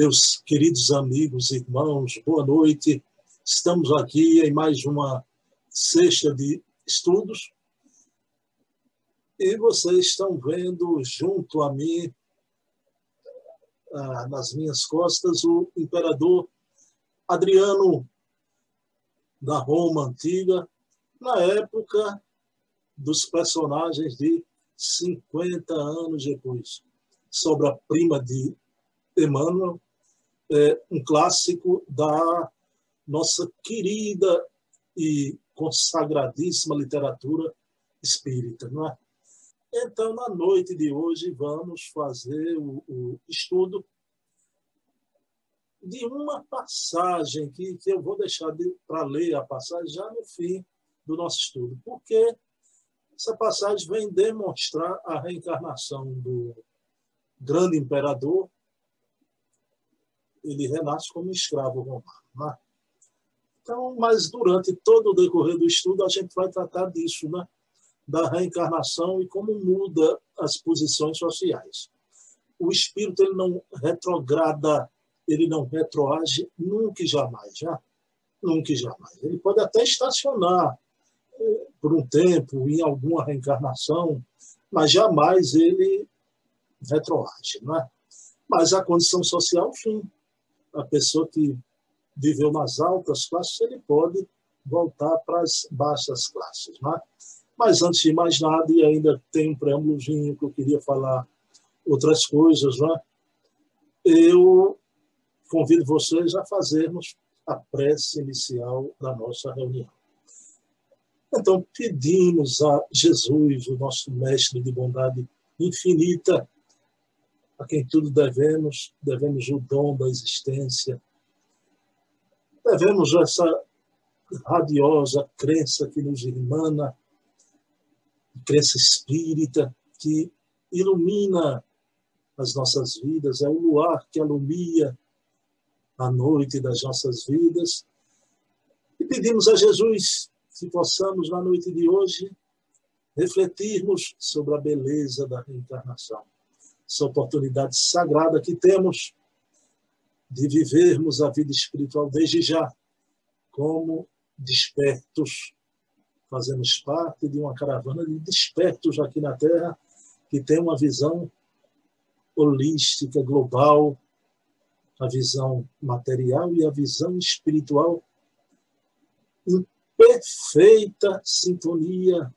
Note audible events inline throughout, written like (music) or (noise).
Meus queridos amigos, irmãos, boa noite. Estamos aqui em mais uma sexta de estudos e vocês estão vendo junto a mim, ah, nas minhas costas, o imperador Adriano da Roma Antiga, na época dos personagens de 50 anos depois. Sobre a prima de Emmanuel, é um clássico da nossa querida e consagradíssima literatura espírita, não é? Então, na noite de hoje, vamos fazer o, o estudo de uma passagem que, que eu vou deixar de, para ler a passagem já no fim do nosso estudo, porque essa passagem vem demonstrar a reencarnação do grande imperador. Ele renasce como escravo romano. Né? Então, mas durante todo o decorrer do estudo, a gente vai tratar disso, né? da reencarnação e como muda as posições sociais. O espírito ele não retrograda, ele não retroage nunca e jamais, já? Nunca e jamais. Ele pode até estacionar eh, por um tempo em alguma reencarnação, mas jamais ele retroage, é? Mas a condição social, sim. A pessoa que viveu nas altas classes, ele pode voltar para as baixas classes, não é? Mas antes de mais nada, e ainda tem um preâmbulozinho que eu queria falar outras coisas, né? eu convido vocês a fazermos a prece inicial da nossa reunião. Então, pedimos a Jesus, o nosso mestre de bondade infinita, a quem tudo devemos, devemos o dom da existência, devemos essa radiosa crença que nos irmana crença espírita que ilumina as nossas vidas, é o luar que alumia a noite das nossas vidas. E pedimos a Jesus que possamos, na noite de hoje, refletirmos sobre a beleza da reencarnação, essa oportunidade sagrada que temos de vivermos a vida espiritual desde já, como despertos fazemos parte de uma caravana de despertos aqui na Terra que tem uma visão holística, global, a visão material e a visão espiritual em perfeita sintonia.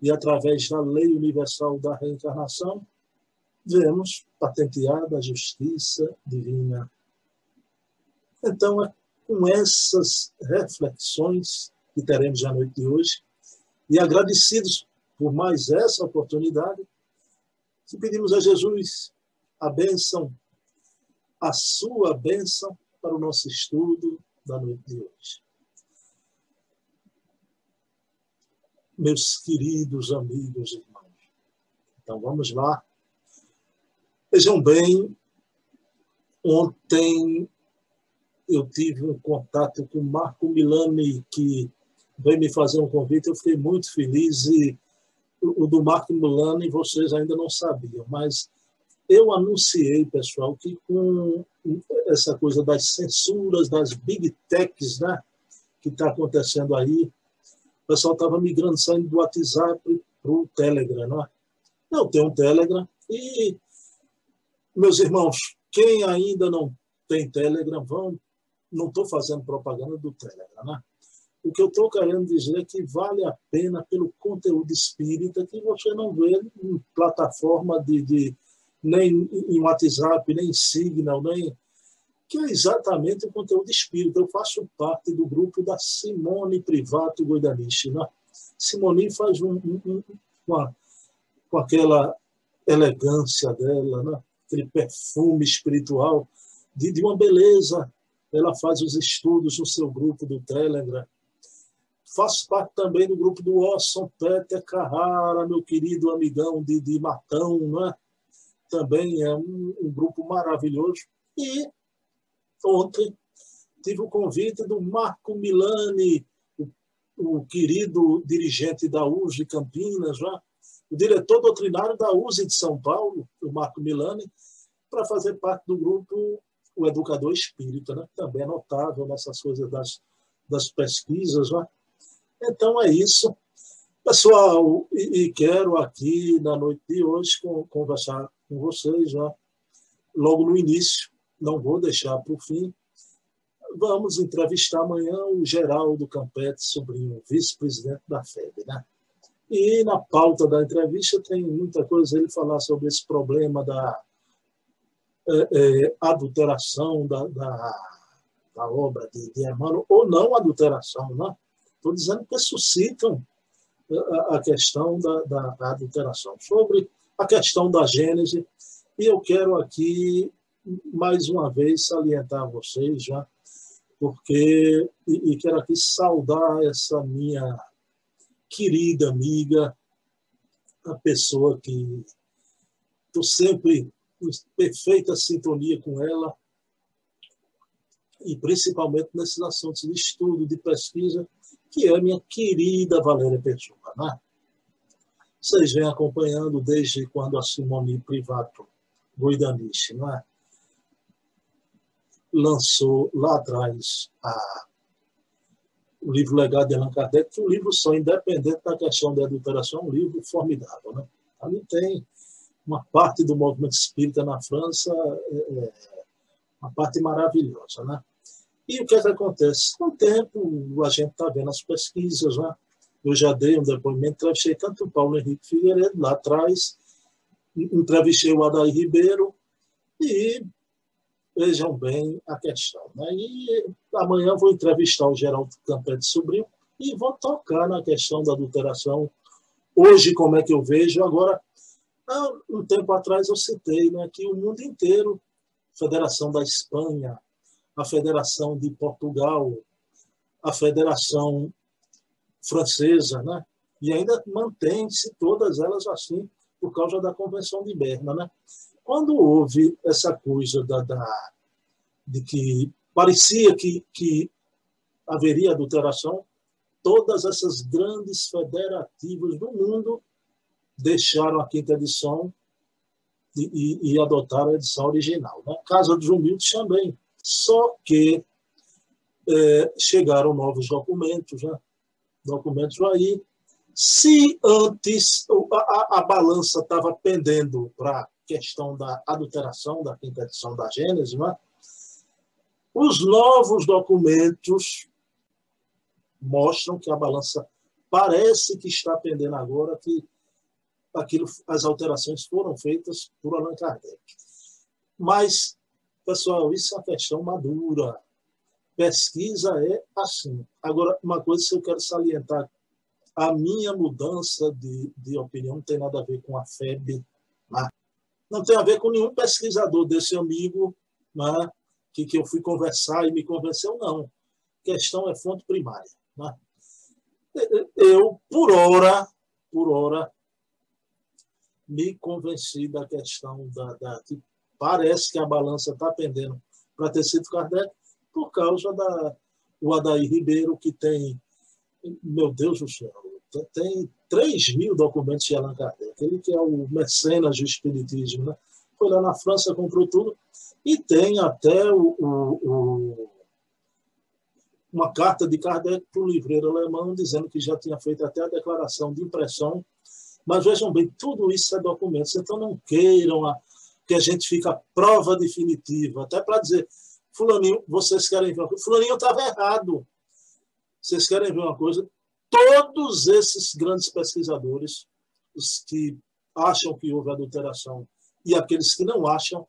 E através da lei universal da reencarnação, vemos patenteada a justiça divina. Então, é com essas reflexões que teremos à noite de hoje. E agradecidos por mais essa oportunidade, que pedimos a Jesus a bênção, a sua bênção para o nosso estudo da noite de hoje. Meus queridos amigos e irmãos, então vamos lá. Vejam bem, ontem eu tive um contato com Marco Milani, que veio me fazer um convite, eu fiquei muito feliz e o do Marco Milani vocês ainda não sabiam, mas eu anunciei, pessoal, que com essa coisa das censuras, das big techs, né, que está acontecendo aí, o pessoal estava migrando, saindo do WhatsApp para o Telegram, né? Eu tenho um Telegram e, meus irmãos, quem ainda não tem Telegram, vão, não estou fazendo propaganda do Telegram, né? O que eu estou querendo dizer é que vale a pena pelo conteúdo espírita que você não vê em plataforma de, de nem em WhatsApp, nem em Signal, nem que é exatamente o conteúdo espírita. Eu faço parte do grupo da Simone Privato Goidaniche. Né? Simone faz um, um, um, uma, com aquela elegância dela, né? Aquele perfume espiritual de, de uma beleza. Ela faz os estudos no seu grupo do Telegram Faço parte também do grupo do Orson Peter Carrara, meu querido amigão de, de Matão, né? também é um, um grupo maravilhoso. E ontem tive o convite do Marco Milani, o, o querido dirigente da USE Campinas, né? O diretor doutrinário da USE de São Paulo, o Marco Milani, para fazer parte do grupo o educador espírita, né? também é notável nessas coisas das, das pesquisas. Né? Então é isso. Pessoal, e, e, quero aqui na noite de hoje conversar com vocês, né? logo no início, não vou deixar para o fim. Vamos entrevistar amanhã o Geraldo Campete, sobrinho, vice-presidente da FEB. Né? E na pauta da entrevista tem muita coisa ele falar sobre esse problema da é, é, adulteração da, da, da, obra de, de Emmanuel, ou não adulteração, né? Estou dizendo que suscitam a, a questão da, da, da, adulteração, sobre a questão da Gênese, e eu quero aqui, mais uma vez, salientar a vocês, já, porque, e, e quero aqui saudar essa minha querida amiga, a pessoa que estou sempre em perfeita sintonia com ela, e principalmente nesses assuntos de estudo, de pesquisa, que é a minha querida Valéria Pessoa. Né? Vocês vêm acompanhando desde quando a Simone Privato Guidaniche né? lançou lá atrás a, o livro Legado de Allan Kardec, que um livro só, independente da questão da adulteração, é um livro formidável. Né? Ali tem uma parte do movimento espírita na França, é, é uma parte maravilhosa. Né? E o que, é que acontece? Com o tempo, a gente está vendo as pesquisas. Né? Eu já dei um depoimento, entrevistei tanto o Paulo Henrique Figueiredo, lá atrás, entrevistei o Adair Ribeiro, e vejam bem a questão. Né? E amanhã vou entrevistar o Geraldo Campete Sobrinho e vou tocar na questão da adulteração. Hoje, como é que eu vejo? Agora, um tempo atrás eu citei né, que o mundo inteiro, Federação da Espanha, a Federação de Portugal, a Federação Francesa, né? e ainda mantém-se todas elas assim por causa da Convenção de Berna. Né? Quando houve essa coisa da, da de que parecia que, que haveria adulteração, todas essas grandes federativas do mundo deixaram a quinta edição e, e, e adotaram a edição original. Né? Casa dos Humildes também. Só que é, chegaram novos documentos, né? documentos aí. Se antes a, a balança estava pendendo para a questão da adulteração da quinta edição da Gênesis, né? os novos documentos mostram que a balança parece que está pendendo agora, que aquilo, as alterações foram feitas por Allan Kardec. Mas, pessoal, isso é uma questão madura. Pesquisa é assim. Agora, uma coisa que eu quero salientar: a minha mudança de, de opinião não tem nada a ver com a FEB. Né? Não tem a ver com nenhum pesquisador desse amigo né? que, que eu fui conversar e me convenceu, não. A questão é fonte primária. Né? Eu, por hora, por hora, me convenci da questão da, da que parece que a balança está pendendo para ter sido Kardec por causa da o Adair Ribeiro que tem meu Deus do céu tem 3 mil documentos de Allan Kardec ele que é o mecenas do espiritismo né? foi lá na França comprou tudo e tem até o, o, o uma carta de Kardec para o livreiro alemão dizendo que já tinha feito até a declaração de impressão mas vejam bem, tudo isso é documentos, então não queiram a, que a gente fique a prova definitiva, até para dizer, fulaninho, vocês querem ver uma coisa? Fulaninho estava errado. Vocês querem ver uma coisa? Todos esses grandes pesquisadores, os que acham que houve adulteração e aqueles que não acham,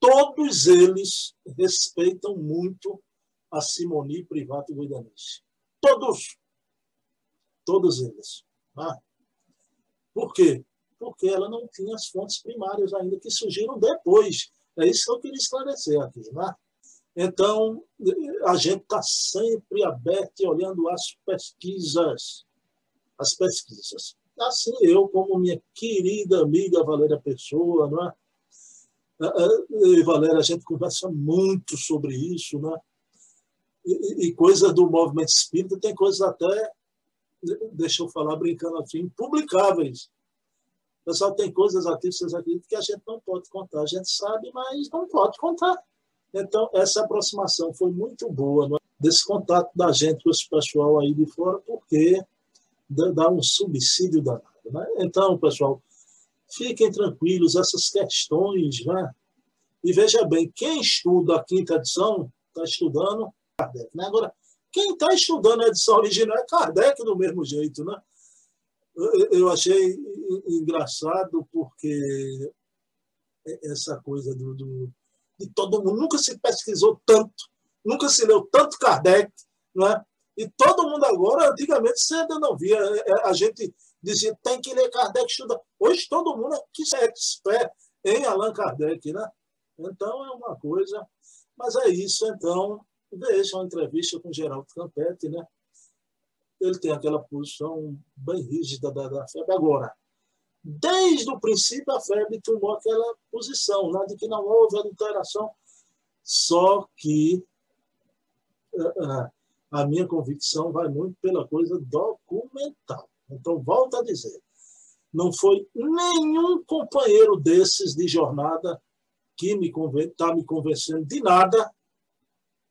todos eles respeitam muito a Simoni Privato Guidaniche. Todos. Todos eles. Ah. Por quê? Porque ela não tinha as fontes primárias ainda, que surgiram depois. É isso que eu queria esclarecer aqui. Né? Então, a gente está sempre aberto e olhando as pesquisas. As pesquisas. Assim, eu, como minha querida amiga Valéria Pessoa, não é? Eu e Valéria, a gente conversa muito sobre isso, né? E, e coisa do movimento espírita, tem coisas até deixa eu falar brincando assim, publicáveis. Pessoal, tem coisas aqui, vocês acreditam, que a gente não pode contar. A gente sabe, mas não pode contar. Então, essa aproximação foi muito boa é? desse contato da gente com esse pessoal aí de fora, porque dá um subsídio danado. Né? Então, pessoal, fiquem tranquilos, essas questões, né? E veja bem, quem estuda a quinta edição está estudando Kardec. Né? Agora, quem está estudando a edição original é Kardec do mesmo jeito, né? Eu achei engraçado porque essa coisa do, do, de todo mundo nunca se pesquisou tanto, nunca se leu tanto Kardec, não é? E todo mundo agora, antigamente, você ainda não via. A gente dizia tem que ler Kardec, estuda. Hoje todo mundo é que é expert em Allan Kardec, né? Então é uma coisa. Mas é isso, então. Veja uma entrevista com Geraldo Campete, né? Ele tem aquela posição bem rígida da, da FEB. Agora, desde o princípio, a FEB tomou aquela posição, né? de que não houve adulteração. Só que uh, a minha convicção vai muito pela coisa documental. Então, volto a dizer, não foi nenhum companheiro desses de jornada que me está me convencendo de nada,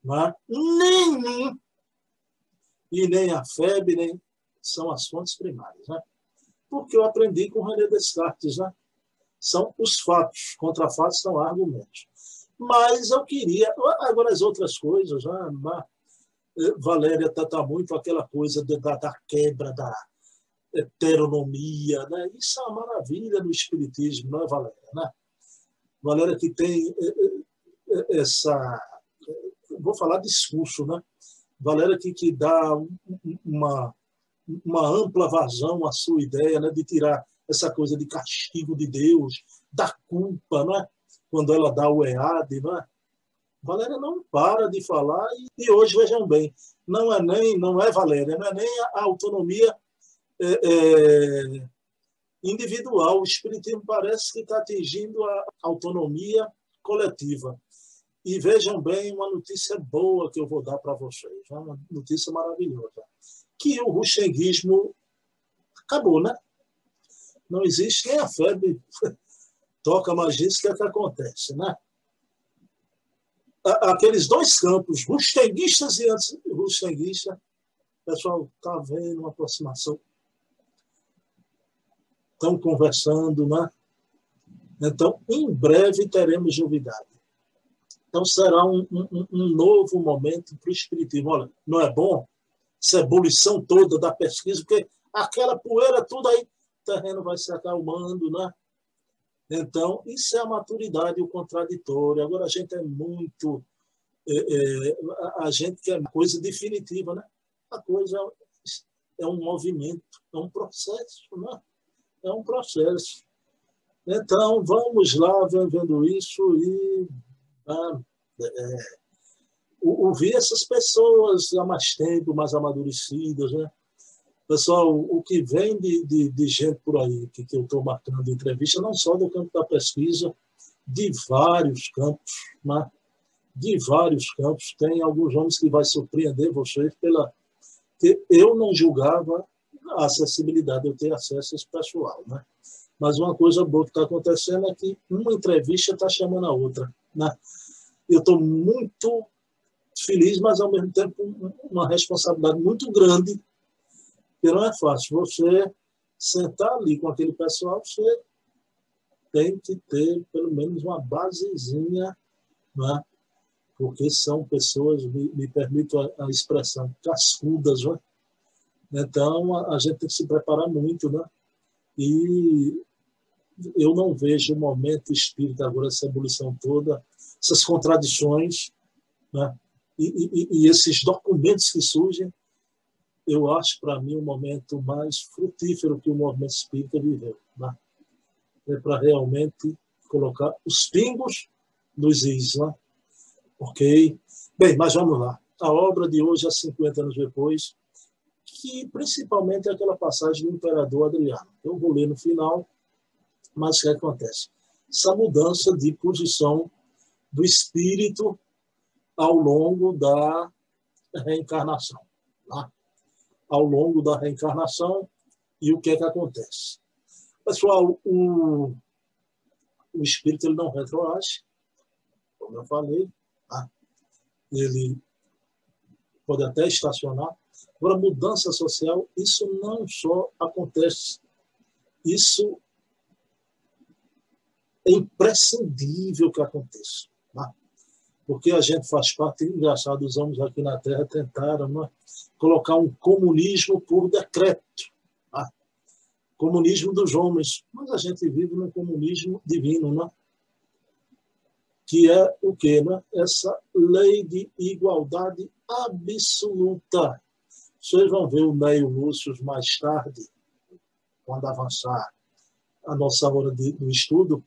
né? nenhum, e nem a FEB, nem são as fontes primárias. Né? Porque eu aprendi com René Descartes, né? são os fatos, contra fatos são argumentos. Mas eu queria, agora as outras coisas, né? Eh, Valéria está tá muito aquela coisa da, da quebra da, heteronomia, né? Isso é uma maravilha no espiritismo, não é, Valéria? Né? Valéria que tem eh, eh, essa, vou falar discurso, né? Valéria que, que dá uma, uma ampla vazão à sua ideia, né? De tirar essa coisa de castigo de Deus, da culpa, né? Quando ela dá o EAD, né? Valéria não para de falar e, e hoje vejam bem, não é nem não é Valéria, não é nem a autonomia é, é, individual. O Espiritismo parece que está atingindo a autonomia coletiva. E vejam bem uma notícia boa que eu vou dar para vocês, né? uma notícia maravilhosa. Que o ruxenguismo acabou, né? Não existe nem a febre (laughs) toca magia, isso que é que acontece, né? Aqueles dois campos, ruxenguistas e anti-ruxenguistas, o pessoal está vendo uma aproximação estão conversando, né? Então, em breve teremos novidade. Então, será um, um, um novo momento para o Espiritismo. Olha, não é bom essa ebulição toda da pesquisa, porque aquela poeira tudo aí, o terreno vai se acalmando, né? Então, isso é a maturidade, o contraditório. Agora, a gente é muito. É, é, a gente quer coisa definitiva, né? A coisa é um movimento, é um processo, né? é um processo. Então, vamos lá vendo isso e ah, é, ouvir essas pessoas há mais tempo, mais amadurecidas. Né? Pessoal, o que vem de, de, de gente por aí, que, que eu estou marcando entrevista, não só do campo da pesquisa, de vários campos, né? de vários campos. Tem alguns nomes que vai surpreender vocês pela que eu não julgava a acessibilidade, eu ter acesso a esse pessoal. Né? Mas uma coisa boa que está acontecendo é que uma entrevista está chamando a outra. Né? Eu estou muito feliz, mas ao mesmo tempo uma responsabilidade muito grande, que não é fácil. Você sentar ali com aquele pessoal, você tem que ter pelo menos uma basezinha, né? porque são pessoas, me, me permito a, a expressão, cascudas, né? Então, a, a gente tem que se preparar muito, né? E eu não vejo o momento espírita agora, essa ebulição toda, essas contradições, né? E, e, esses documentos que surgem, eu acho para mim o momento mais frutífero que o movimento espírita viveu. Né? É para realmente colocar os pingos nos is. Né? Ok? Bem, mas vamos lá. A obra de hoje, há 50 anos depois, que principalmente é aquela passagem do imperador Adriano. Eu vou ler no final, mas o que acontece? Essa mudança de posição do espírito ao longo da reencarnação. Tá? Ao longo da reencarnação, e o que é que acontece? Pessoal, o, o espírito ele não retroage, como eu falei, tá? ele pode até estacionar. Agora, mudança social, isso não só acontece, isso é imprescindível que aconteça. Tá? Porque a gente faz parte, engraçado, os homens aqui na Terra tentaram né, colocar um comunismo por decreto. Tá? Comunismo dos homens. Mas a gente vive num comunismo divino, né? que é o quê? Né? Essa lei de igualdade absoluta. Vocês vão ver o Neio Lúcio mais tarde, quando avançar a nossa hora de, do estudo,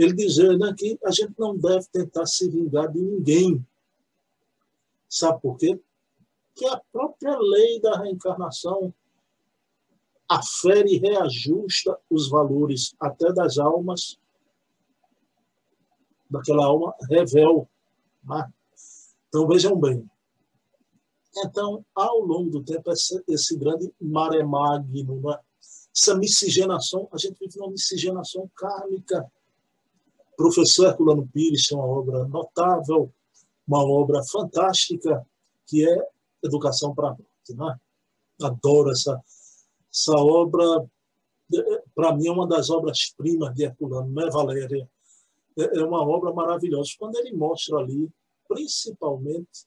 ele dizer né, que a gente não deve tentar se vingar de ninguém. Sabe por quê? Que a própria lei da reencarnação afere e reajusta os valores até das almas, daquela alma revel. Né? Então, vejam bem. Então, ao longo do tempo, esse, esse grande magno, né? essa miscigenação, a gente vive uma miscigenação kármica Professor Herculano Pires tem uma obra notável, uma obra fantástica, que é Educação para a Morte. Né? Adoro essa, essa obra, para mim é uma das obras-primas de Herculano, né, Valéria? É, é uma obra maravilhosa. Quando ele mostra ali, principalmente,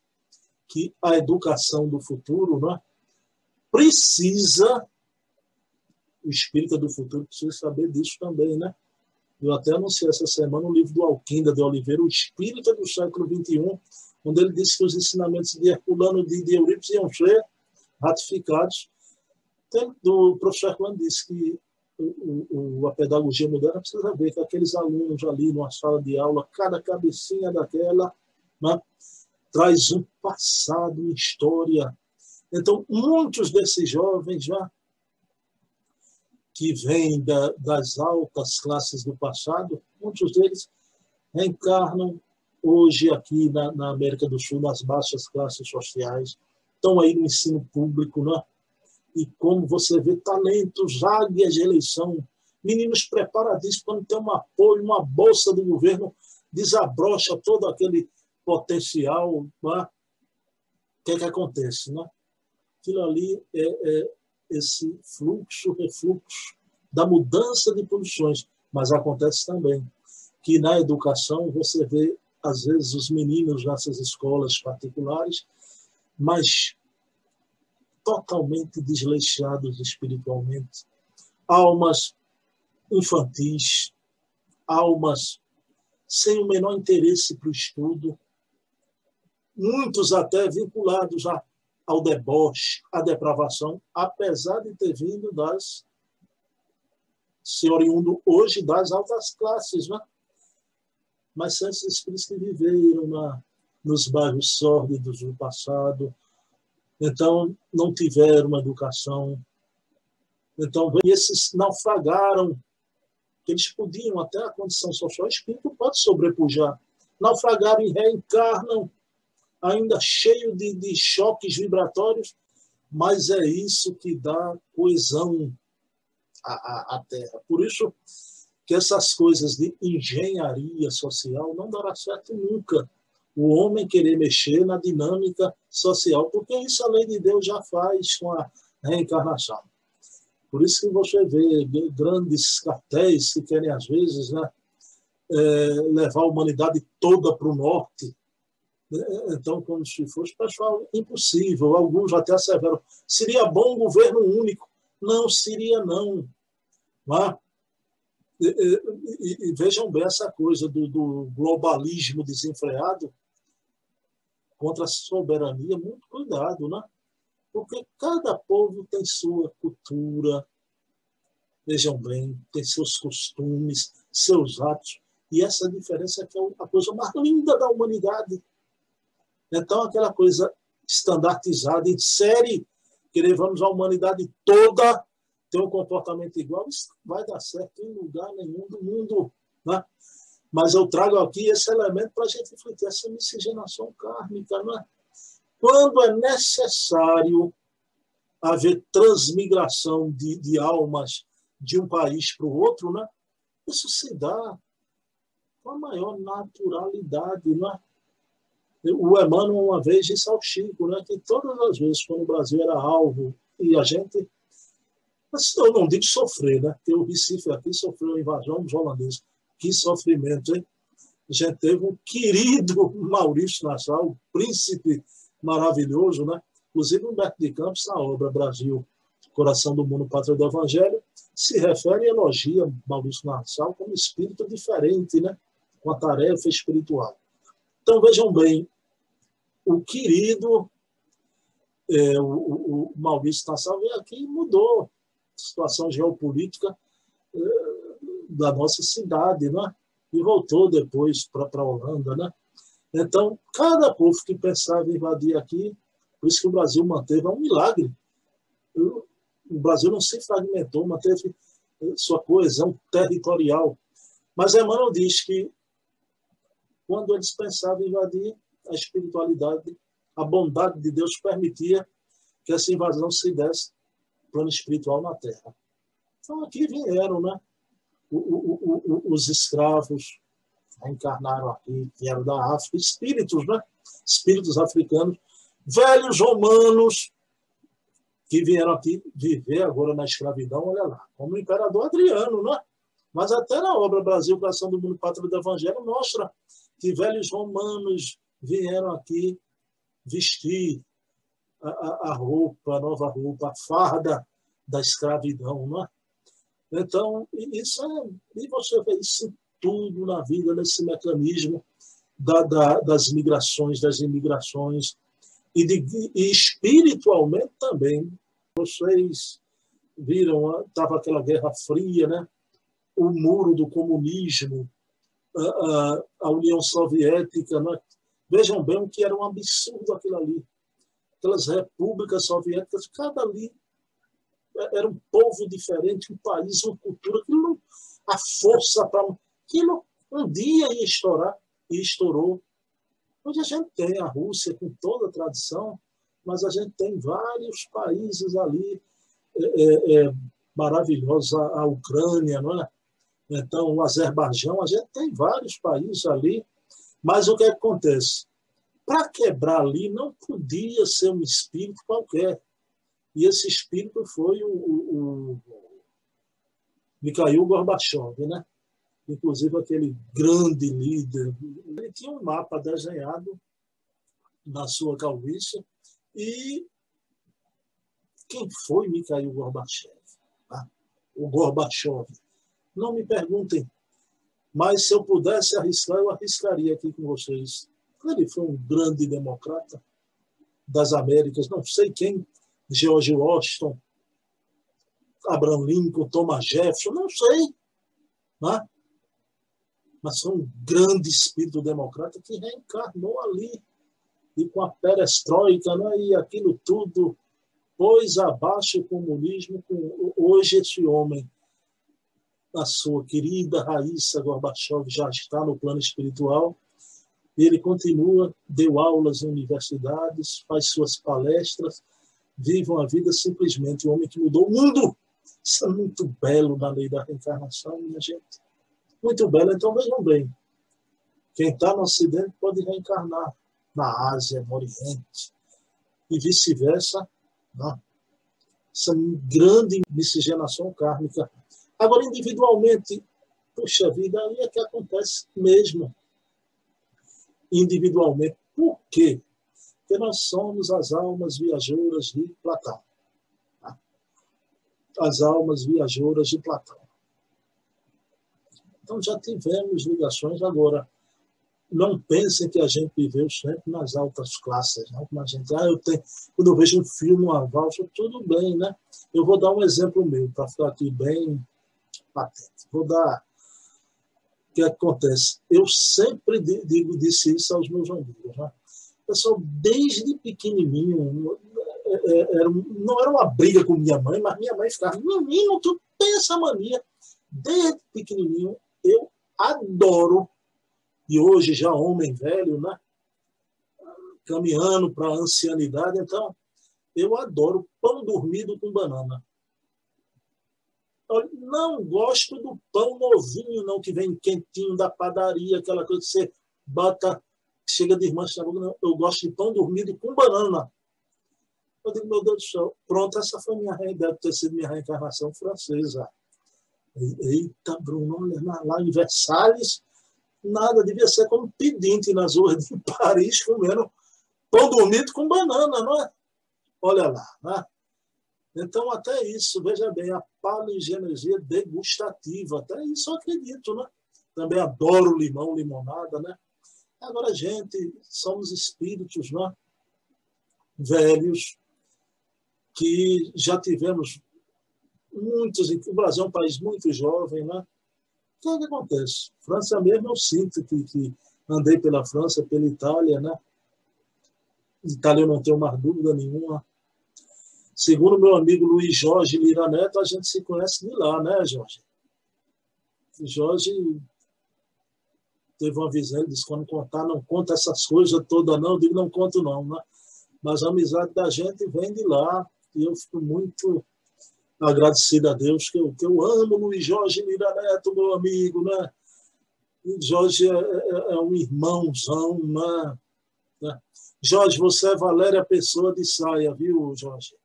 que a educação do futuro né, precisa, o espírito do futuro precisa saber disso também, né? Eu até anunciei essa semana o livro do Alquinda de Oliveira, O Espírita do Século XXI, onde ele disse que os ensinamentos de Herculano e de Eurípides iam ser ratificados. Do professor Herculano disse que o, o, a pedagogia moderna precisa ver que aqueles alunos ali numa sala de aula, cada cabecinha daquela né, traz um passado, uma história. Então, muitos desses jovens já que vêm da, das altas classes do passado, muitos deles reencarnam hoje aqui na, na, América do Sul, nas baixas classes sociais, estão aí no ensino público, né? E como você vê, talentos, águias de eleição, meninos preparadíssimos, quando tem um apoio, uma bolsa do governo, desabrocha todo aquele potencial, né? o que é que acontece, né? Aquilo ali é, é esse fluxo, refluxo da mudança de posições. Mas acontece também que na educação você vê, às vezes, os meninos nessas escolas particulares, mas totalmente desleixados espiritualmente, almas infantis, almas sem o menor interesse para o estudo, muitos até vinculados a ao deboche, à depravação, apesar de ter vindo das se oriundo hoje das altas classes, né? mas são esses espíritos que viveram na, nos bairros sórdidos do passado, então não tiveram uma educação, então esses naufragaram, eles podiam até a condição social, o espírito pode sobrepujar, naufragaram e reencarnam ainda cheio de, de choques vibratórios, mas é isso que dá coesão à, à, à Terra. Por isso que essas coisas de engenharia social não dará certo nunca. O homem querer mexer na dinâmica social, porque isso a lei de Deus já faz com a reencarnação. Por isso que você vê grandes cartéis que querem, às vezes, né, é, levar a humanidade toda para o norte, então, como se fosse, pessoal, impossível. Alguns até asseveram, seria bom um governo único. Não, seria não. Mas, e, e, e, vejam bem essa coisa do, do globalismo desenfreado contra a soberania, muito cuidado, né? Porque cada povo tem sua cultura, vejam bem, tem seus costumes, seus atos, e essa diferença é é a coisa mais linda da humanidade. Então, aquela coisa estandartizada em série, que levamos a humanidade toda ter um comportamento igual, isso vai dar certo em lugar nenhum do mundo. Né? Mas eu trago aqui esse elemento para a gente refletir essa miscigenação kármica. Né? Quando é necessário haver transmigração de, de almas de um país para o outro, né? Isso se dá com a maior naturalidade, né? O Emmanuel uma vez disse ao Chico, né, que todas as vezes quando o Brasil era alvo e a gente, eu não digo sofrer, né? Porque o Recife aqui sofreu a invasão dos holandeses. Que sofrimento, hein? A gente teve um querido (laughs) Maurício Nassau, príncipe maravilhoso, né? Inclusive Humberto de Campos, na obra Brasil, Coração do Mundo, Pátria do Evangelho, se refere e elogia Maurício Nassau como espírito diferente, né? com a tarefa espiritual. Então, vejam bem, o querido é, o, o, Maurício Nassau veio aqui e mudou a situação geopolítica é, da nossa cidade, né? e voltou depois para a Holanda. Né? Então, cada povo que pensava em invadir aqui, por isso que o Brasil manteve, é um milagre. O Brasil não se fragmentou, manteve eh, sua coesão territorial. Mas Emmanuel diz que quando eles pensavam em invadir, a espiritualidade, a bondade de Deus permitia que essa invasão se desse plano espiritual na Terra. Então aqui vieram, né? O, o, o, os escravos encarnaram aqui, vieram da África, espíritos, né? Espíritos africanos, velhos romanos que vieram aqui viver agora na escravidão, olha lá, como o imperador Adriano, né? Mas até na obra Brasil, Coração do Mundo, Pátria do Evangelho, mostra que velhos romanos vieram aqui vestir a, a roupa, a nova roupa, a farda da escravidão, não é? Então, isso é, e você vê isso tudo na vida, nesse mecanismo da, da, das migrações, das imigrações, e, de, e espiritualmente também. Vocês viram, estava aquela Guerra Fria, né? o muro do comunismo, a, a União Soviética. Né? Vejam bem que era um absurdo aquilo ali. Aquelas repúblicas soviéticas, cada ali era um povo diferente, um país, uma cultura, aquilo, a força para. Aquilo um dia ia estourar, e estourou. Hoje a gente tem a Rússia com toda a tradição, mas a gente tem vários países ali é, é, é maravilhosos, a, a Ucrânia, não é? então o Azerbaijão, a gente tem vários países ali, mas o que acontece? Para quebrar ali não podia ser um espírito qualquer. E esse espírito foi o, o, o Mikhail Gorbachev, né? inclusive aquele grande líder. Ele tinha um mapa desenhado na sua calvície e quem foi Mikhail Gorbachev? Ah, o Gorbachev. Não me perguntem, mas se eu pudesse arriscar, eu arriscaria aqui com vocês. Ele foi um grande democrata das Américas, não sei quem, George Washington, Abraham Lincoln, Thomas Jefferson, não sei. Né? Mas foi um grande espírito democrata que reencarnou ali. E com a perestroika né? e aquilo tudo, pôs abaixo o comunismo. Com... Hoje esse homem a sua querida Raíssa Gorbachev já está no plano espiritual. Ele continua, deu aulas em universidades, faz suas palestras, vive uma vida simplesmente um homem que mudou o mundo. Isso é muito belo na lei da reencarnação, minha gente. Muito belo. Então vejam bem, quem está no Ocidente pode reencarnar na Ásia, no Oriente, e vice-versa. Né? Essa grande miscigenação kármica Agora, individualmente, puxa vida, aí é que acontece mesmo. Individualmente. Por quê? Porque nós somos as almas viajoras de Platão. Tá? As almas viajoras de Platão. Então já tivemos ligações agora. Não pensem que a gente viveu sempre nas altas classes, não como a gente. Ah, eu tenho, quando eu vejo um filme, uma valsa, tudo bem, né? Eu vou dar um exemplo meu, para ficar aqui bem patente. Vou dar. O que acontece? Eu sempre digo, disse isso aos meus amigos. Né? Pessoal, desde pequenininho, é, é, não era uma briga com minha mãe, mas minha mãe ficava, menino, tu tem essa mania. Desde pequenininho, eu adoro, e hoje já homem velho, né? caminhando para a ancianidade, então, eu adoro pão dormido com banana Não gosto do pão novinho, não, que vem quentinho da padaria, aquela coisa que você bota, chega de irmã na boca. Eu gosto de pão dormido com banana. Eu digo, meu Deus do céu, pronto, essa foi minha deve ter sido minha reencarnação francesa. Eita, Bruno, olha lá em Versalhes, nada, devia ser como pedinte nas ruas de Paris comendo pão dormido com banana, não é? Olha lá, né? Então, até isso, veja bem, a paligenesia degustativa, até isso eu acredito, né? Também adoro limão, limonada, né? Agora, gente, somos espíritos, né? Velhos, que já tivemos muitos. O Brasil é um país muito jovem, né? O que, é que acontece? França mesmo, eu sinto que, que andei pela França, pela Itália, né? Itália eu não tenho mais dúvida nenhuma. Segundo meu amigo Luiz Jorge Lira Neto, a gente se conhece de lá, né, Jorge? Jorge teve uma visão, ele disse, quando contar, não conta essas coisas todas, não. Eu digo, não conto não, né? Mas a amizade da gente vem de lá e eu fico muito agradecido a Deus, que eu, que eu amo Luiz Jorge Lira Neto, meu amigo, né? E Jorge é, é, é um irmãozão, né? Jorge, você é Valéria Pessoa de Saia, viu, Jorge?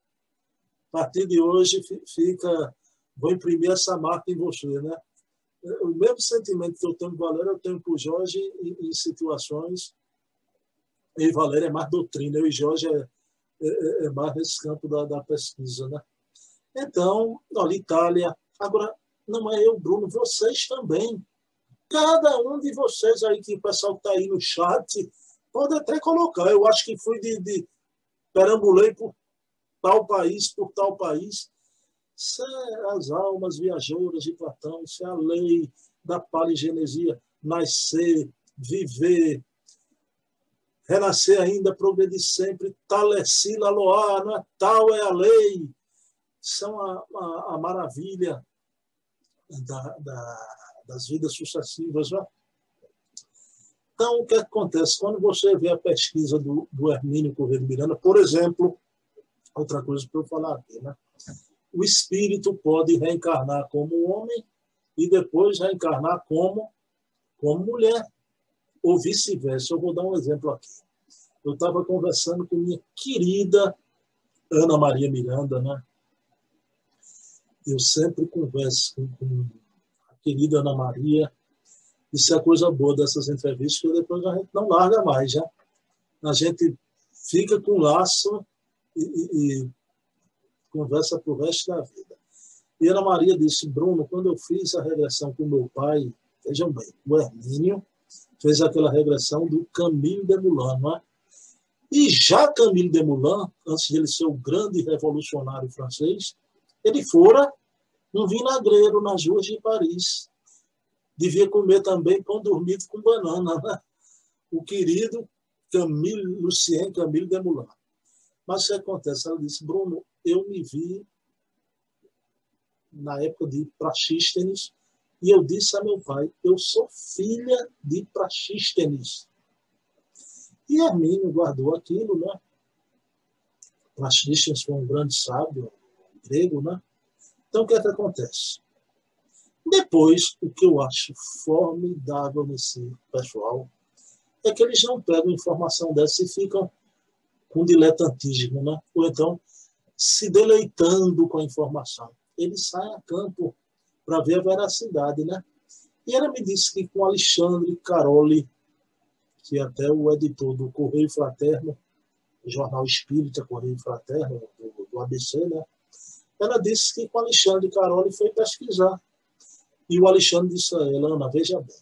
A partir de hoje, fica. Vou imprimir essa marca em você, né? O mesmo sentimento que eu tenho com Valéria, eu tenho por Jorge em, em situações. E Valéria é mais doutrina, eu e Jorge é, é, é mais nesse campo da, da pesquisa, né? Então, olha, Itália. Agora, não é eu, Bruno, vocês também. Cada um de vocês aí, que o pessoal está aí no chat, Pode até colocar. Eu acho que fui de, de perambulei por tal país, por tal país. Isso é as almas viajoras de Platão, isso é a lei da paligenesia. Nascer, viver, renascer ainda, progredir sempre, taleci la loa, não é? tal é a lei. São a, a, a maravilha da, da, das vidas sucessivas. Não é? Então, o que acontece? Quando você vê a pesquisa do, do Hermínio Correia de Miranda, por exemplo, outra coisa para eu falar aqui, né? o espírito pode reencarnar como homem e depois reencarnar como, como mulher, ou vice-versa. Eu vou dar um exemplo aqui. Eu estava conversando com minha querida Ana Maria Miranda, né? Eu sempre converso com, com a querida Ana Maria, isso é a coisa boa dessas entrevistas, que depois a gente não larga mais, já. A gente fica com laço e, e, conversa para o resto da vida. E Ana Maria disse, Bruno, quando eu fiz a regressão com meu pai, vejam bem, o Hermínio fez aquela regressão do Camille Desmoulins, não é? E já Camille Desmoulins, antes de ele ser o grande revolucionário francês, ele fora um vinagreiro nas ruas de Paris devia comer também pão dormido com banana, né? o querido Camille, Lucien Camille Desmoulins. Mas o que acontece? Ela disse, Bruno, eu me vi na época de Praxístenes e eu disse a meu pai, eu sou filha de Praxístenes. E Hermínio guardou aquilo, né? Praxístenes foi um grande sábio grego, né? Então, o que é que acontece? Depois, o que eu acho formidável nesse pessoal é que eles não pegam informação dessa e ficam com diletantismo, né? ou então se deleitando com a informação. Eles saem a campo para ver a veracidade. Né? E ela me disse que com Alexandre Caroli, que é até o editor do Correio Fraterno, Jornal Espírita Correio Fraterno, do, do ABC, né? ela disse que com Alexandre Caroli foi pesquisar e o Alexandre disse a ela, Ana, veja bem,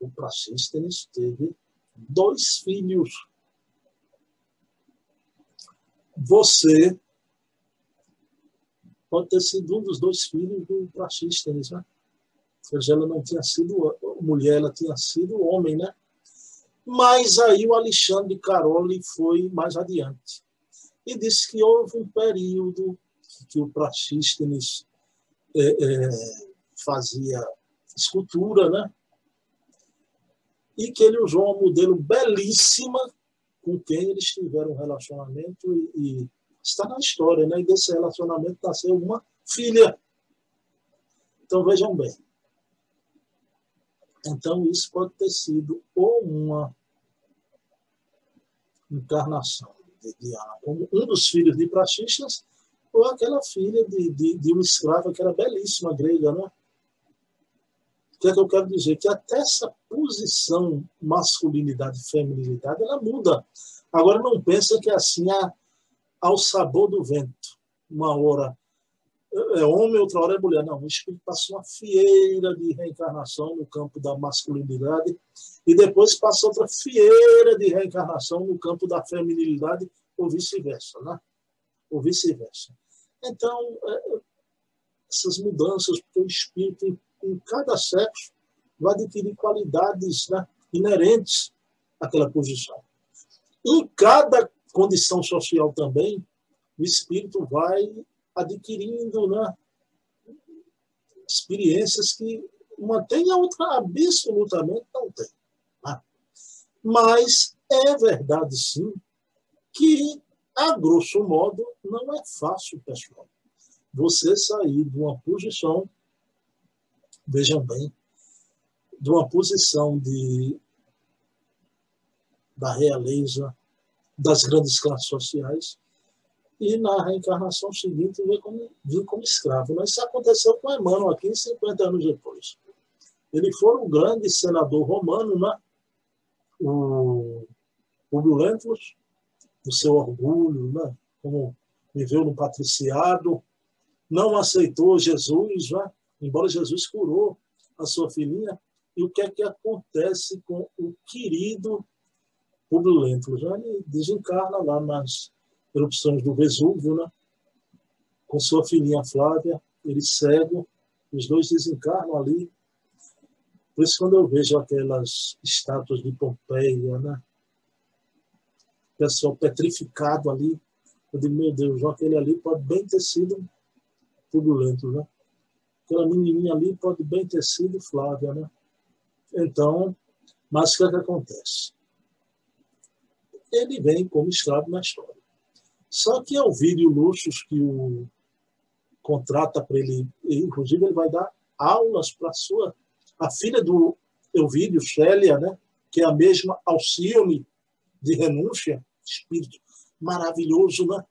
o Praxístenes teve dois filhos. Você pode ter sido um dos dois filhos do Praxístenes, né? Seja, ela não tinha sido mulher, ela tinha sido homem, né? Mas aí o Alexandre Caroli foi mais adiante e disse que houve um período que o Praxístenes é, é, fazia escultura, né? E que ele usou uma modelo belíssima com quem eles tiveram um relacionamento e, e está na história, né? E desse relacionamento nasceu uma filha. Então, vejam bem. Então, isso pode ter sido ou uma encarnação de Diana como um dos filhos de Praxistas, ou aquela filha de, de, de uma escrava que era belíssima, grega, né? Que é que eu quero dizer? Que até essa posição masculinidade e feminilidade, ela muda. Agora, não pensa que é assim, ao sabor do vento. Uma hora é homem, outra hora é mulher. Não, o espírito passa uma fieira de reencarnação no campo da masculinidade e depois passa outra fieira de reencarnação no campo da feminilidade ou vice-versa, né? Ou vice-versa. Então, é, essas mudanças, porque o espírito, em, cada sexo, vai adquirir qualidades né, inerentes àquela posição. Em cada condição social também, o espírito vai adquirindo né, experiências que uma tem a outra absolutamente não tem. Né? Mas é verdade, sim, que, a grosso modo, não é fácil, pessoal, você sair de uma posição, vejam bem, de uma posição de, da realeza, das grandes classes sociais, e na reencarnação seguinte vir como, como escravo. Mas isso aconteceu com Emmanuel aqui 50 anos depois. Ele foi um grande senador romano, né? o Publio o seu orgulho, né? como viveu no patriciado, não aceitou Jesus, né? Embora Jesus curou a sua filhinha. E o que é que acontece com o querido Publio Lentulus? Ele desencarna lá nas erupções do Vesúvio, né? com sua filhinha Flávia, ele cego, os dois desencarnam ali. Por isso, quando eu vejo aquelas estátuas de Pompeia, né? pessoal petrificado ali, eu digo, meu Deus, aquele ali pode bem ter sido tudo lento, né? Aquela menininha ali pode bem ter sido Flávia, né? Então, mas o que, é que acontece? Ele vem como escravo na história. Só que Elvídio Luxos, que o contrata para ele, inclusive ele vai dar aulas para sua, a filha do Elvídio, Célia, né? que é a mesma Alcione de renúncia, espírito maravilhoso, né?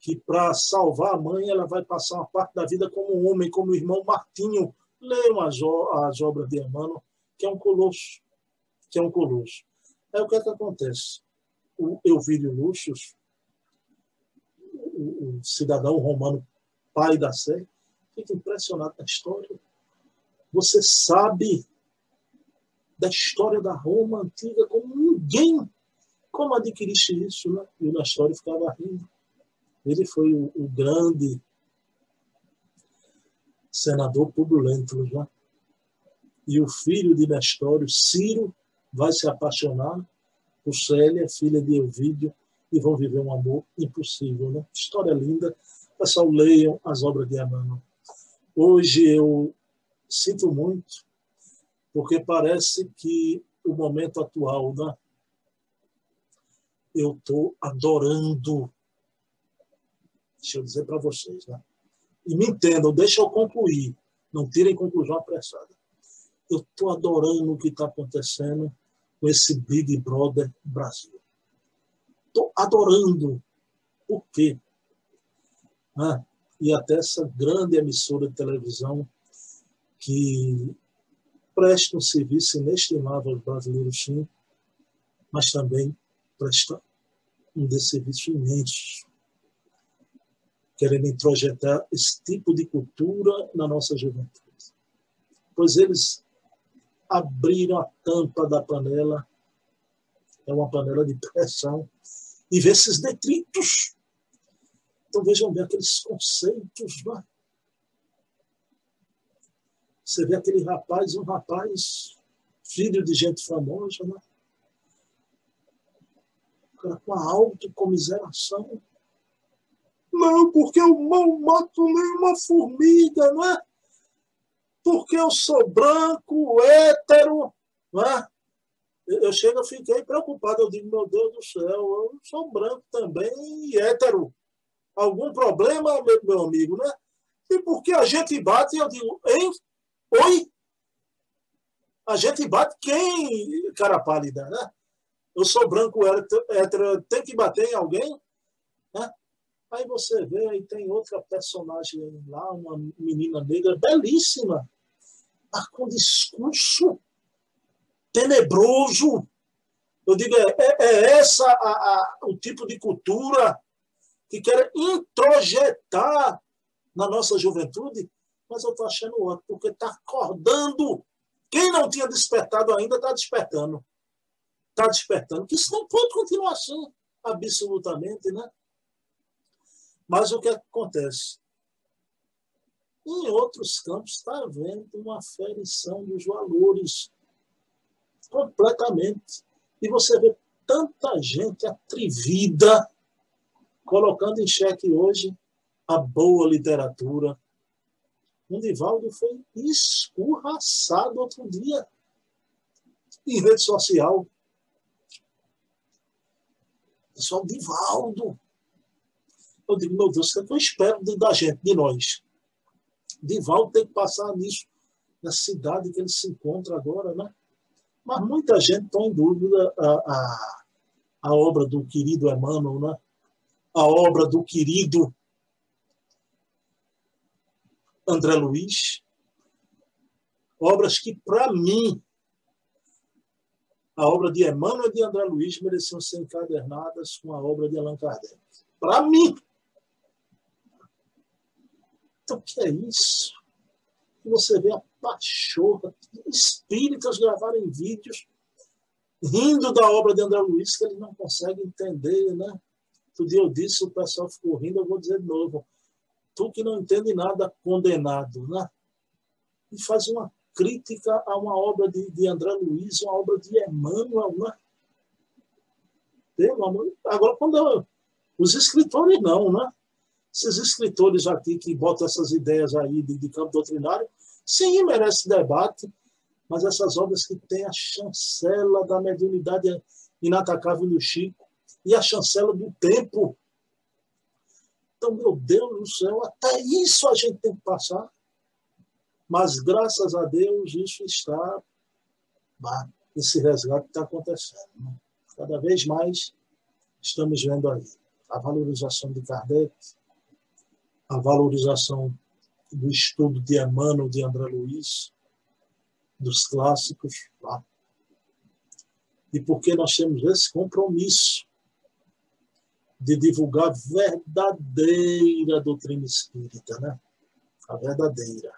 Que para salvar a mãe ela vai passar uma parte da vida como homem, como o irmão Martinho. Leiam as, as obras de Emmanuel, que é um colosso, que é um colosso. Aí o que é que acontece? O Elvídio Luxos, o, cidadão romano, pai da Sé, fica impressionado com a história. Você sabe da história da Roma antiga como ninguém. Como adquiriste isso? Né? E o Nestório ficava rindo. Ele foi o, o grande senador Publio né? E o filho de Nestório, Ciro, vai se apaixonar por Célia, filha de Elvídio, e vão viver um amor impossível. Né? História linda. Pessoal, leiam as obras de Emmanuel. Hoje eu sinto muito, porque parece que o momento atual, né? eu estou adorando. Deixa eu dizer para vocês, né? E me entendam, deixa eu concluir. Não tirem conclusão apressada. Eu estou adorando o que está acontecendo com esse Big Brother Brasil estou adorando. Por quê? Ah, e até essa grande emissora de televisão que presta um serviço inestimável aos brasileiros, sim, mas também presta um desserviço imenso, querendo introjetar esse tipo de cultura na nossa juventude. Pois eles abriram a tampa da panela, é uma panela de pressão, e ver esses detritos. Então vejam bem aqueles conceitos. Né? Você vê aquele rapaz, um rapaz, filho de gente famosa, né? com a autocomiseração. Não, porque eu não mato nenhuma formiga, não é? Porque eu sou branco, hétero, não é? eu chego, eu fiquei preocupado. Eu digo, meu Deus do céu, eu sou branco também e hétero. Algum problema, meu, amigo, né? E porque a gente bate, eu digo, hein? Oi? A gente bate quem, cara pálida, né? Eu sou branco hétero, tem que bater em alguém? Né? Aí você vê, aí tem outra personagem lá, uma menina negra belíssima, mas com discurso tenebroso. Eu digo, é, é, é essa a, a, o tipo de cultura que quer introjetar na nossa juventude, mas eu estou achando outro, porque está acordando. Quem não tinha despertado ainda está despertando. Está despertando. Que isso não pode continuar assim, absolutamente, né? Mas o que acontece? Em outros campos está havendo uma ferição dos valores completamente. E você vê tanta gente atrevida colocando em xeque hoje a boa literatura. O Divaldo foi escorraçado outro dia em rede social. Pessoal, Divaldo. Eu digo, meu Deus, o que eu espero da gente, de nós? Divaldo tem que passar nisso, na cidade que ele se encontra agora, né? Mas muita gente está em dúvida a, a, a obra do querido Emmanuel, né? a obra do querido André Luiz, obras que, para mim, a obra de Emmanuel e de André Luiz mereciam ser encadernadas com a obra de Allan Kardec. Para mim. O que é isso? Você vê a pachorra, espíritas gravarem vídeos rindo da obra de André Luiz, que eles não conseguem entender, né? Outro dia eu disse, o pessoal ficou rindo, eu vou dizer de novo. Tu que não entende nada, condenado, né? E faz uma crítica a uma obra de, de André Luiz, uma obra de Emmanuel, né? Pelo amor Agora, quando eu, os escritores não, né? Esses escritores aqui que botam essas ideias aí de, de campo doutrinário, sim, merece debate, mas essas obras que têm a chancela da mediunidade inatacável do Chico, e a chancela do tempo. Então, meu Deus do céu, até isso a gente tem que passar. Mas, graças a Deus, isso está. Esse resgate está acontecendo. Né? Cada vez mais estamos vendo aí a valorização de Kardec, a valorização do estudo de Emmanuel, de André Luiz, dos clássicos. Lá. E porque nós temos esse compromisso de divulgar a verdadeira doutrina espírita, né? A verdadeira.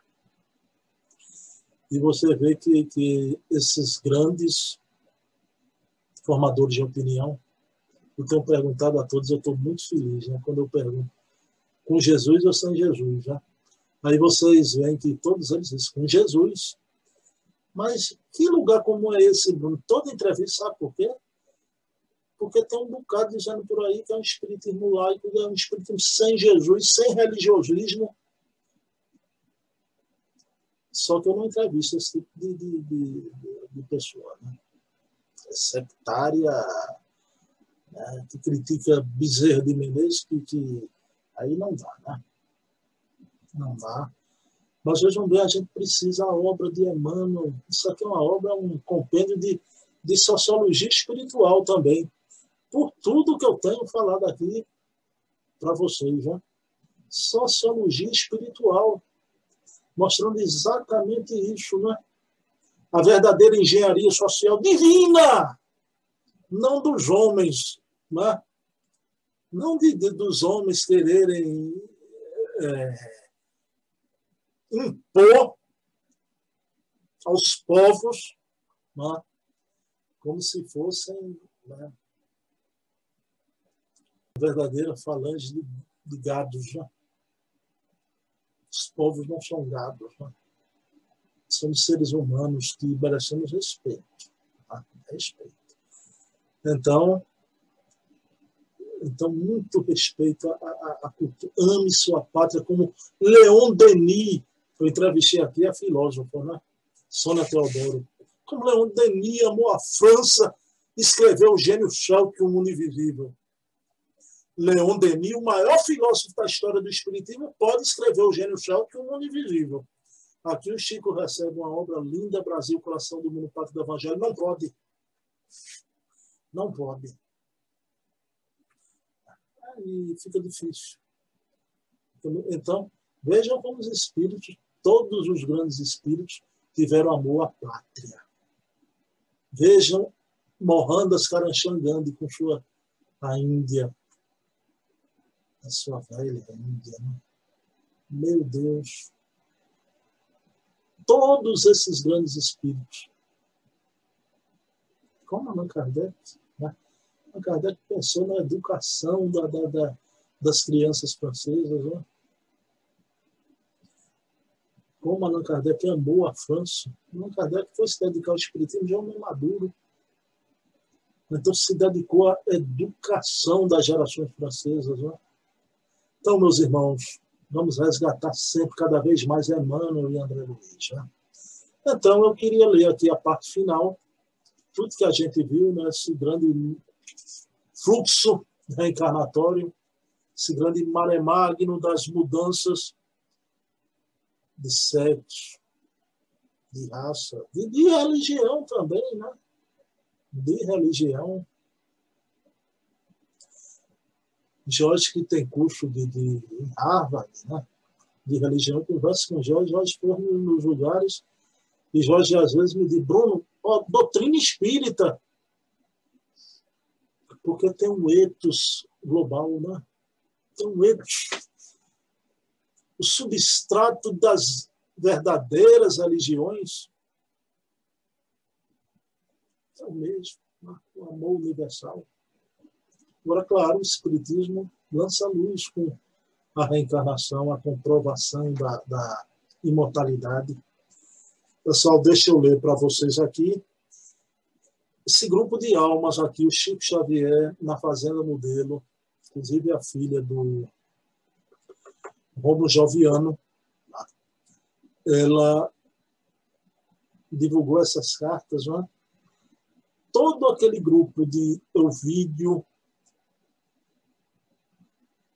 E você vê que, que esses grandes formadores de opinião, eu tenho perguntado a todos, eu estou muito feliz, né? Quando eu pergunto, com Jesus ou sem Jesus, né? Aí vocês veem que todos eles dizem, com Jesus. Mas que lugar como é esse, Bruno? Toda entrevista, sabe por quê? porque tem um bocado dizendo por aí que é um espiritismo laico, é um espiritismo sem Jesus, sem religiosismo. Só que eu não entrevisto esse tipo de, de, de, de pessoa. Né? É sectária, né? que critica Bezerra de Menezes, que, que aí não dá, né? Não dá. Mas vejam bem, a gente precisa a obra de Emmanuel. Isso aqui é uma obra, um compêndio de, de sociologia espiritual também por tudo que eu tenho falado aqui para vocês. Né? Sociologia espiritual, mostrando exatamente isso. Né? A verdadeira engenharia social divina, não dos homens, né? Não de, de dos homens quererem é, impor aos povos né? como se fossem né? verdadeira falange de, de gados. Né? Os povos não são gados. Né? Somos seres humanos que merecemos respeito. Né? Respeito. Então, então, muito respeito à, cultura. Ame sua pátria, como Leon Denis, eu entrevistei aqui a filósofa, né? Sônia Teodoro. Como Leon Denis amou a França, escreveu o gênio que o mundo invisível. Leon Denis, o maior filósofo da história do Espiritismo, pode escrever o gênio que o mundo invisível. Aqui o Chico recebe uma obra linda, Brasil, Coração do Mundo, Pátrio do Evangelho. Não pode. Não pode. Aí fica difícil. Então, vejam como os espíritos, todos os grandes espíritos, tiveram amor à pátria. Vejam Mohandas Karamchand com sua a Índia, a sua velha Índia. Né? Meu Deus, todos esses grandes espíritos. Como Allan Kardec, né? Allan Kardec pensou na educação da, da, da, das crianças francesas. Né? Como Allan Kardec amou a França. Allan Kardec foi se dedicar ao espiritismo de homem maduro. Então se dedicou à educação das gerações francesas. Né? Então, meus irmãos, vamos resgatar sempre, cada vez mais, Emmanuel e André Luiz. Né? Então, eu queria ler aqui a parte final, tudo que a gente viu nesse grande fluxo reencarnatório, esse grande maré magno das mudanças de sexo, de raça, de, de religião também, né? De religião. Jorge, que tem curso de, de Harvard, né? de religião, conversa com Jorge, Jorge foi nos lugares, e Jorge às vezes me diz, Bruno, ó, doutrina espírita, porque tem um ethos global, né? Tem um ethos. O substrato das verdadeiras religiões é o mesmo, né? o amor universal. Agora, claro, o Espiritismo lança luz com a reencarnação, a comprovação da, da imortalidade. Pessoal, deixa eu ler para vocês aqui. Esse grupo de almas aqui, o Chico Xavier, na Fazenda Modelo, inclusive a filha do Romulo Joviano, ela divulgou essas cartas, não é? Todo aquele grupo de Ovídio,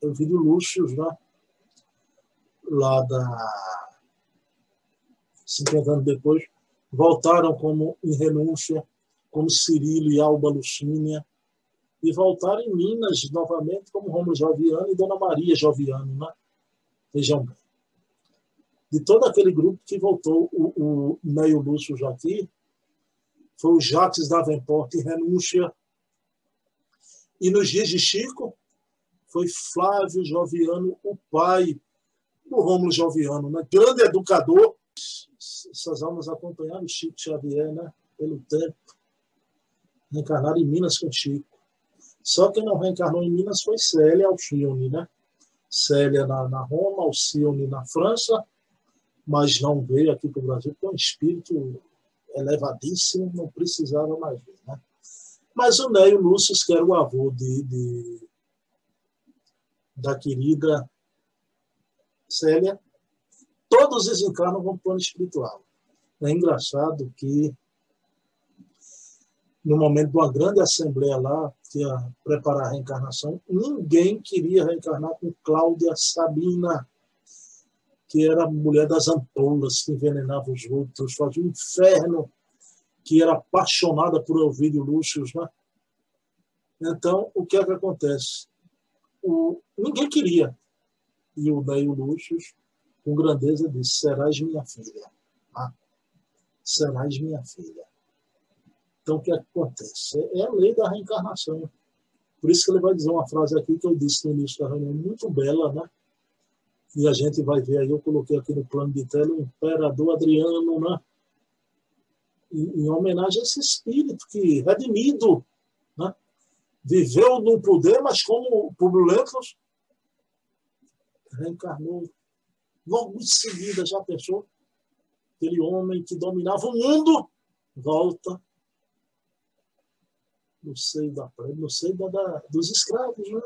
Elvídio Lúcio, né? lá da 50 anos depois, voltaram como em renúncia, como Cirilo e Alba Lucínia, e voltaram em Minas novamente como Romulo Joviano e Dona Maria Joviano, né? Vejam bem. De todo aquele grupo que voltou, o, o Neio Lúcio Jaqui, foi o Jacques Davenport em renúncia. E nos dias de Chico, foi Flávio Joviano, o pai do Rômulo Joviano, né? grande educador. Essas almas acompanharam Chico Xavier né? pelo tempo, reencarnaram em Minas com Chico. Só quem não reencarnou em Minas foi Célia Alcione, né? Célia na, na Roma, Alcione na França, mas não veio aqui para o Brasil, porque é um espírito elevadíssimo, não precisava mais ver. Né? Mas o Neio Lúcio, que era o avô de, de da querida Célia, todos desencarnam com plano espiritual. É engraçado que, no momento de uma grande assembleia lá, que ia preparar a reencarnação, ninguém queria reencarnar com Cláudia Sabina, que era a mulher das ampolas, que envenenava os outros, fazia um inferno, que era apaixonada por Ovídio Lúcio. Né? Então, o que é que acontece? o, ninguém queria. E o Neio Luxos, com grandeza, disse: Serás minha filha. Ah, serás minha filha. Então, o que, é acontece? É a lei da reencarnação. Por isso que ele vai dizer uma frase aqui que eu disse no início da reunião, muito bela, né? E a gente vai ver aí, eu coloquei aqui no plano de tela, o imperador Adriano, né? Em, em homenagem a esse espírito que, redimido, né? viveu no poder, mas como Lentulus reencarnou. Logo em seguida, já pensou? Aquele homem que dominava o mundo volta no seio da no seio da, da, dos escravos, né?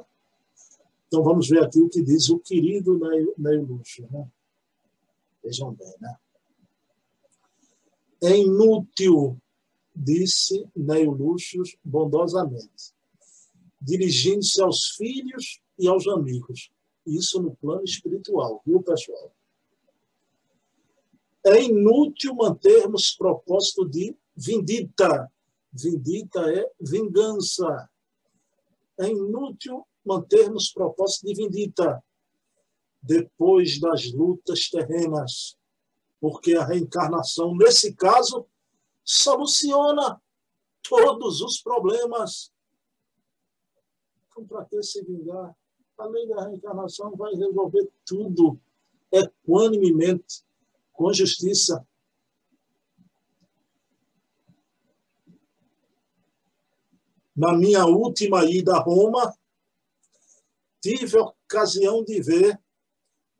Então vamos ver aqui o que diz o querido Neil Luxo, né? Vejam bem, né? É inútil, disse Neil Luxo bondosamente dirigindo-se aos filhos e aos amigos. Isso no plano espiritual, viu, pessoal? É inútil mantermos propósito de vindita. Vindita é vingança. É inútil mantermos propósito de vindita depois das lutas terrenas, porque a reencarnação, nesse caso, soluciona todos os problemas. Então, para que se vingar? A lei da reencarnação vai resolver tudo equanimemente, com justiça. Na minha última ida a Roma, tive a ocasião de ver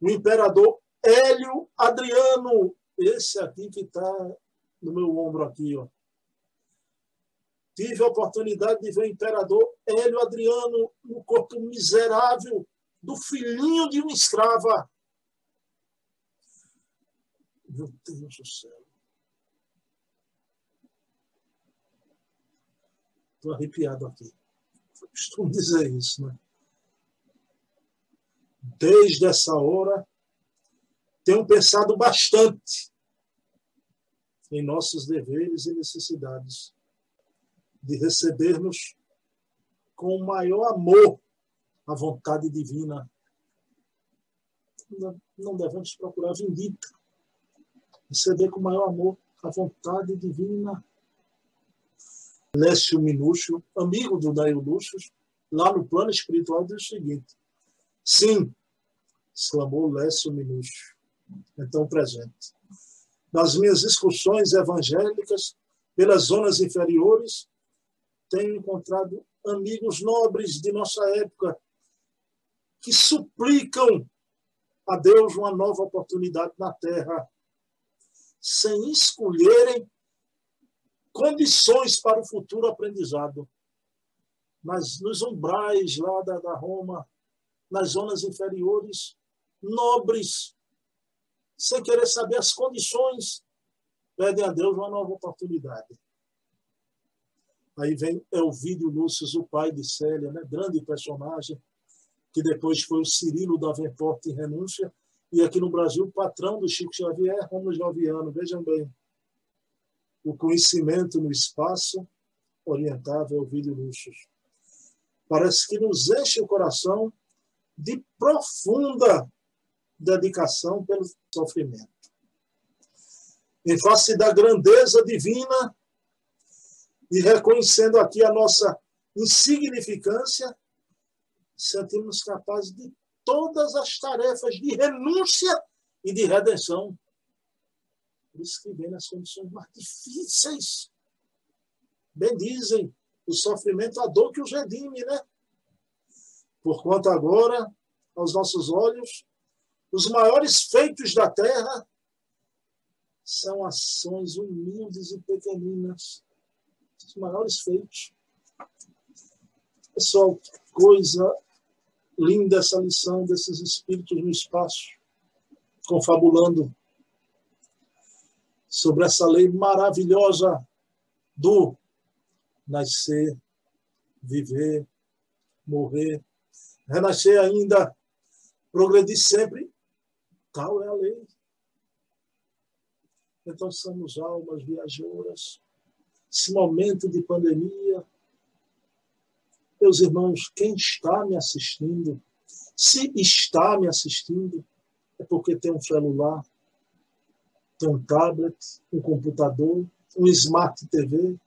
o imperador Hélio Adriano, esse aqui que está no meu ombro aqui, ó. Tive a oportunidade de ver o imperador Hélio Adriano no corpo miserável do filhinho de uma escrava. Meu Deus do céu. Estou arrepiado aqui. Eu costumo dizer isso, né? Desde essa hora, tenho pensado bastante em nossos deveres e necessidades de recebermos com o maior amor a vontade divina. Não devemos procurar vindita. Receber com o maior amor a vontade divina. Lécio Minúcio, amigo do Daio Lúcio, lá no plano espiritual, diz o seguinte: Sim, exclamou Lécio Minúcio, então presente. Nas minhas excursões evangélicas pelas zonas inferiores, tenho encontrado amigos nobres de nossa época que suplicam a Deus uma nova oportunidade na terra, sem escolherem condições para o futuro aprendizado. Mas nos umbrais lá da, da Roma, nas zonas inferiores, nobres, sem querer saber as condições, pedem a Deus uma nova oportunidade. Aí vem Elvídio Lúcio, o pai de Célia, né? grande personagem, que depois foi o Cirilo da Venport em renúncia, e aqui no Brasil, patrão do Chico Xavier, Romulo Joviano. Vejam bem, o conhecimento no espaço orientava Elvídio Lúcio. Parece que nos enche o coração de profunda dedicação pelo sofrimento. Em face da grandeza divina, e reconhecendo aqui a nossa insignificância, sentimos capazes de todas as tarefas de renúncia e de redenção. Isso que vem nas condições mais difíceis. Bem dizem, o sofrimento, a dor que os redime, né? Porquanto agora, aos nossos olhos, os maiores feitos da terra são ações humildes e pequeninas os maiores feitos. Pessoal, que coisa linda essa lição desses espíritos no espaço, confabulando sobre essa lei maravilhosa do nascer, viver, morrer, renascer ainda, progredir sempre. Tal é a lei. Então somos almas viajadoras esse momento de pandemia. Meus irmãos, quem está me assistindo, se está me assistindo, é porque tem um celular, tem um tablet, um computador, um smart TV.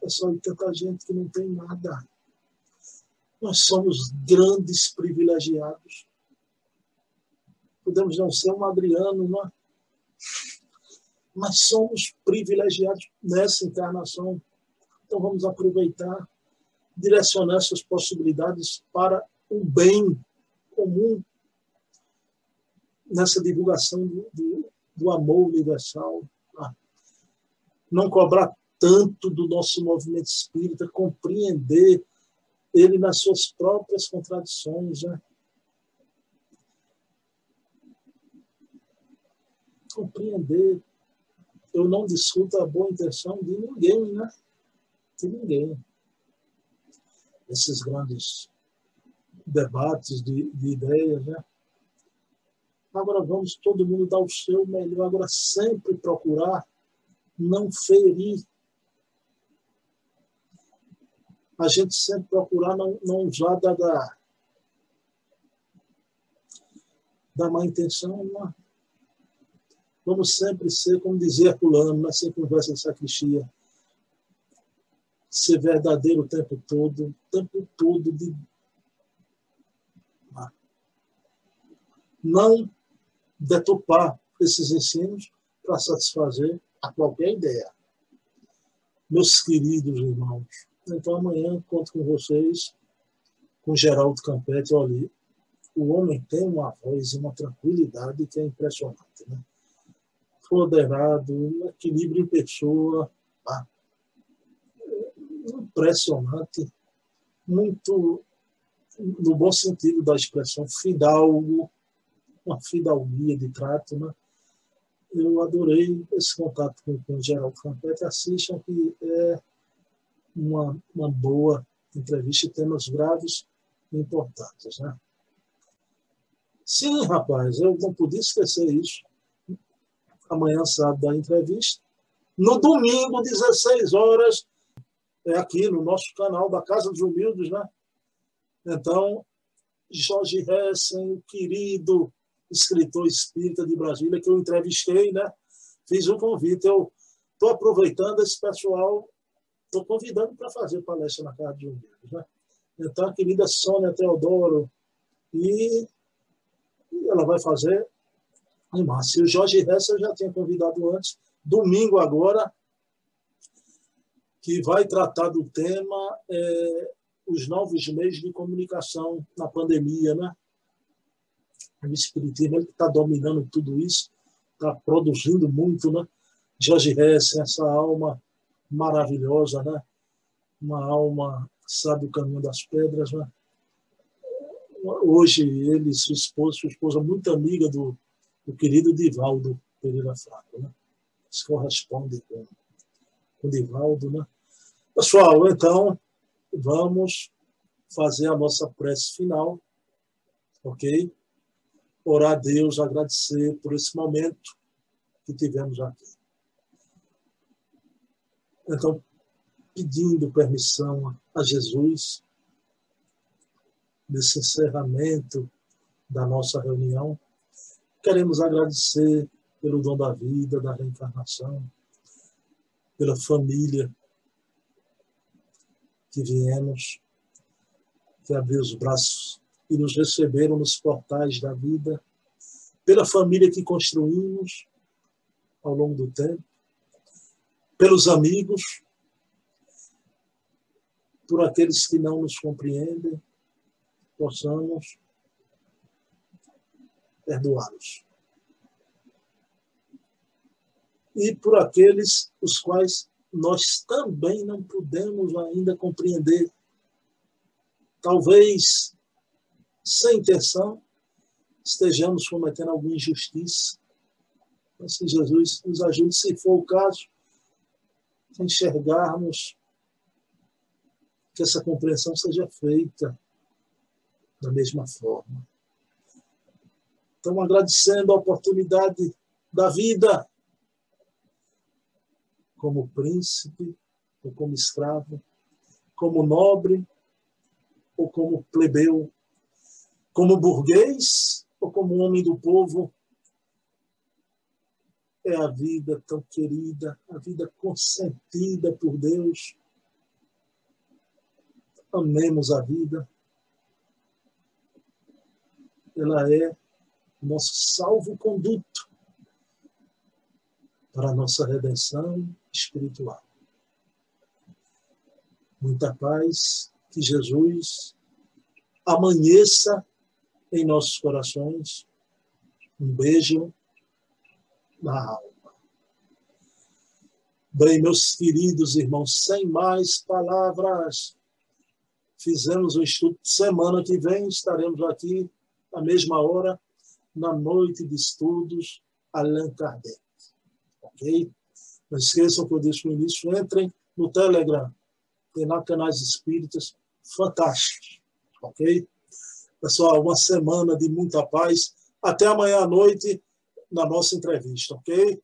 Pessoal, e tanta gente que não tem nada. Nós somos grandes privilegiados. Podemos não ser um Adriano, não é? mas somos privilegiados nessa encarnação. Então vamos aproveitar, direcionar essas possibilidades para o bem comum nessa divulgação do, do amor universal. Tá? Não cobrar tanto do nosso movimento espírita, compreender ele nas suas próprias contradições. Né? Compreender eu não discuto a boa intenção de ninguém, né? De ninguém. Esses grandes debates de, de ideias, né? Agora vamos todo mundo dar o seu melhor. Agora sempre procurar não ferir. A gente sempre procurar não, não usar da, da, da má intenção. Não. Vamos sempre ser, como dizia Fulano, nessa conversa de sacristia, ser verdadeiro o tempo todo, o tempo todo de não detupar esses ensinos para satisfazer a qualquer ideia. Meus queridos irmãos, então amanhã conto com vocês, com Geraldo Campete. Olha, o homem tem uma voz e uma tranquilidade que é impressionante. Né? Moderado, um equilíbrio em pessoa, tá? impressionante, muito, no bom sentido da expressão, fidalgo, uma fidalguia de trato, né? Eu adorei esse contato com, com o Geraldo Campete. Assistam que é uma, uma boa entrevista e temas graves e importantes, né? Sim, rapaz, eu não podia esquecer isso. Amanhã, sábado, da entrevista. No domingo, 16 horas, é aqui no nosso canal da Casa dos Humildes, né? Então, Jorge Hessen, querido escritor espírita de Brasília, que eu entrevistei, né? Fiz um convite. Eu estou aproveitando esse pessoal, estou convidando para fazer palestra na Casa de Unidos, né? Então, a querida Sônia Teodoro, e ela vai fazer em março. E o Jorge Hessa eu já tinha convidado antes, domingo agora, que vai tratar do tema é, os novos meios de comunicação na pandemia, né? O espiritismo ele está dominando tudo isso, está produzindo muito, né? Jorge Hess, essa alma maravilhosa, né? Uma alma sabe o caminho das pedras, né? Hoje ele, sua esposa, sua esposa muito amiga do, do querido Divaldo Pereira Fraco, né? Se corresponde com, com Divaldo, né? Pessoal, então vamos fazer a nossa prece final, ok? Orar a Deus, agradecer por esse momento que tivemos aqui. Então, pedindo permissão a Jesus nesse encerramento da nossa reunião, queremos agradecer pelo dom da vida, da reencarnação, pela família que viemos, que abriu os braços que nos receberam nos portais da vida, pela família que construímos ao longo do tempo, pelos amigos, por aqueles que não nos compreendem, possamos perdoá-los. E por aqueles os quais nós também não pudemos ainda compreender. Talvez sem intenção, estejamos cometendo alguma injustiça. Assim, Jesus nos ajude, se for o caso, a enxergarmos que essa compreensão seja feita da mesma forma. Então, agradecendo a oportunidade da vida, como príncipe ou como escravo, como nobre ou como plebeu, como burguês ou como homem do povo, é a vida tão querida, a vida consentida por Deus. Amemos a vida. Ela é nosso salvo-conduto para a nossa redenção espiritual. Muita paz, que Jesus amanheça em nossos corações. Um beijo na alma. Bem, meus queridos irmãos, sem mais palavras, fizemos o estudo. Semana que vem estaremos aqui, na mesma hora, na noite de estudos Allan Kardec. Ok? Não esqueçam que eu disse no início, entrem no Telegram, tem lá canais espíritas fantásticos. Ok? Pessoal, uma semana de muita paz. Até amanhã à noite na nossa entrevista, ok?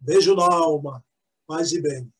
Beijo na alma. Paz e bem.